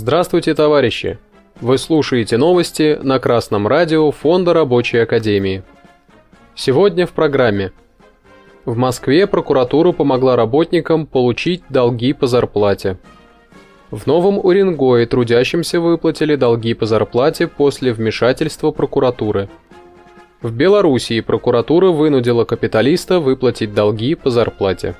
Здравствуйте, товарищи! Вы слушаете новости на Красном радио Фонда Рабочей Академии. Сегодня в программе. В Москве прокуратура помогла работникам получить долги по зарплате. В Новом Уренгое трудящимся выплатили долги по зарплате после вмешательства прокуратуры. В Белоруссии прокуратура вынудила капиталиста выплатить долги по зарплате.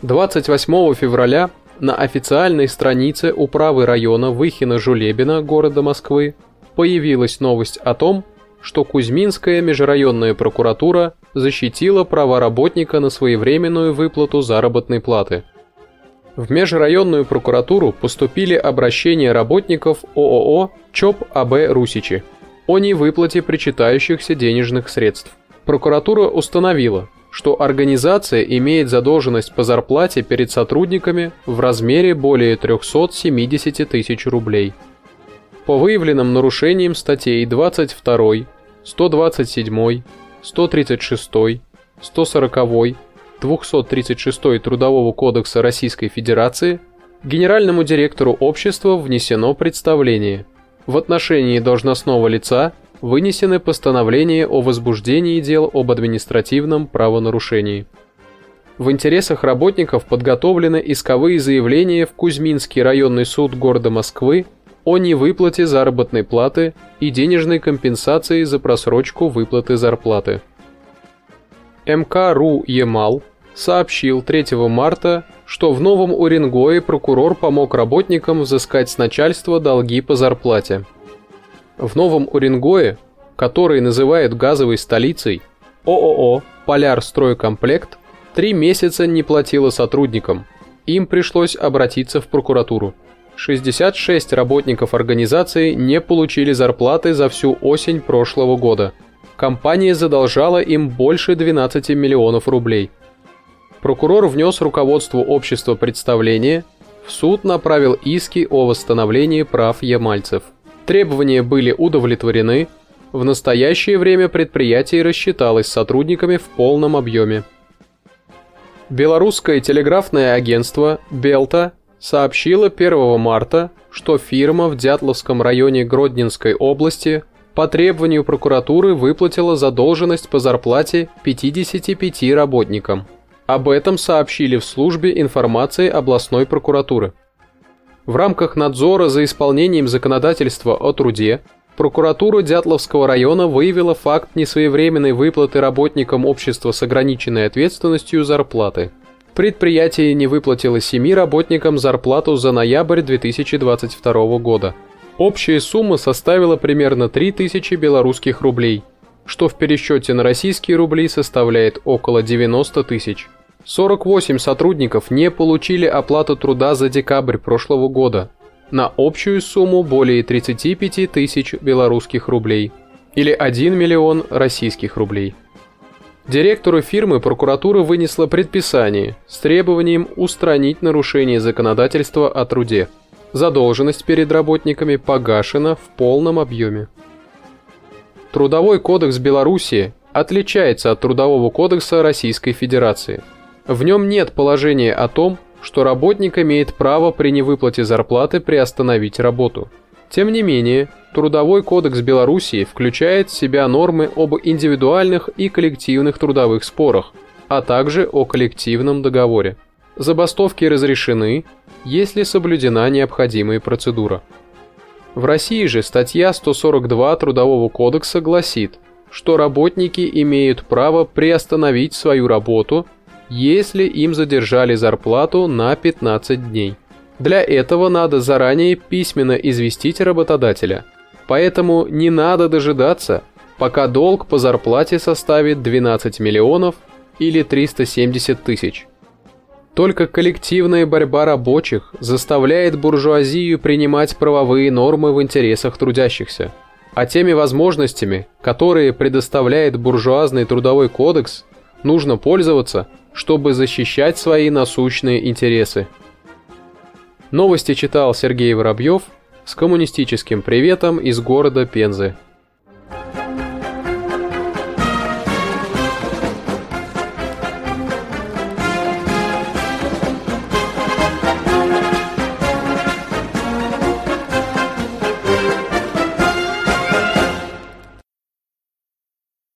28 февраля на официальной странице управы района Выхина-Жулебина города Москвы появилась новость о том, что Кузьминская межрайонная прокуратура защитила права работника на своевременную выплату заработной платы. В межрайонную прокуратуру поступили обращения работников ООО ЧОП АБ «Русичи» о невыплате причитающихся денежных средств. Прокуратура установила, что организация имеет задолженность по зарплате перед сотрудниками в размере более 370 тысяч рублей. По выявленным нарушениям статей 22, 127, 136, 140, 236 Трудового кодекса Российской Федерации генеральному директору общества внесено представление в отношении должностного лица вынесены постановления о возбуждении дел об административном правонарушении. В интересах работников подготовлены исковые заявления в Кузьминский районный суд города Москвы о невыплате заработной платы и денежной компенсации за просрочку выплаты зарплаты. МК.РУ Ямал сообщил 3 марта, что в Новом Уренгое прокурор помог работникам взыскать с начальства долги по зарплате. В Новом Уренгое, который называют газовой столицей, ООО «Поляр Стройкомплект» три месяца не платила сотрудникам. Им пришлось обратиться в прокуратуру. 66 работников организации не получили зарплаты за всю осень прошлого года. Компания задолжала им больше 12 миллионов рублей. Прокурор внес руководству общества представление, в суд направил иски о восстановлении прав ямальцев. Требования были удовлетворены, в настоящее время предприятие рассчиталось с сотрудниками в полном объеме. Белорусское телеграфное агентство «Белта» сообщило 1 марта, что фирма в Дятловском районе Гродненской области по требованию прокуратуры выплатила задолженность по зарплате 55 работникам. Об этом сообщили в службе информации областной прокуратуры. В рамках надзора за исполнением законодательства о труде прокуратура Дятловского района выявила факт несвоевременной выплаты работникам общества с ограниченной ответственностью зарплаты. Предприятие не выплатило семи работникам зарплату за ноябрь 2022 года. Общая сумма составила примерно 3000 белорусских рублей, что в пересчете на российские рубли составляет около 90 тысяч. 48 сотрудников не получили оплату труда за декабрь прошлого года на общую сумму более 35 тысяч белорусских рублей или 1 миллион российских рублей. Директору фирмы прокуратура вынесла предписание с требованием устранить нарушение законодательства о труде. Задолженность перед работниками погашена в полном объеме. Трудовой кодекс Беларуси отличается от Трудового кодекса Российской Федерации – в нем нет положения о том, что работник имеет право при невыплате зарплаты приостановить работу. Тем не менее, Трудовой кодекс Белоруссии включает в себя нормы об индивидуальных и коллективных трудовых спорах, а также о коллективном договоре. Забастовки разрешены, если соблюдена необходимая процедура. В России же статья 142 Трудового кодекса гласит, что работники имеют право приостановить свою работу – если им задержали зарплату на 15 дней. Для этого надо заранее письменно известить работодателя. Поэтому не надо дожидаться, пока долг по зарплате составит 12 миллионов или 370 тысяч. Только коллективная борьба рабочих заставляет буржуазию принимать правовые нормы в интересах трудящихся. А теми возможностями, которые предоставляет буржуазный трудовой кодекс, нужно пользоваться – чтобы защищать свои насущные интересы. Новости читал Сергей Воробьев с коммунистическим приветом из города Пензы.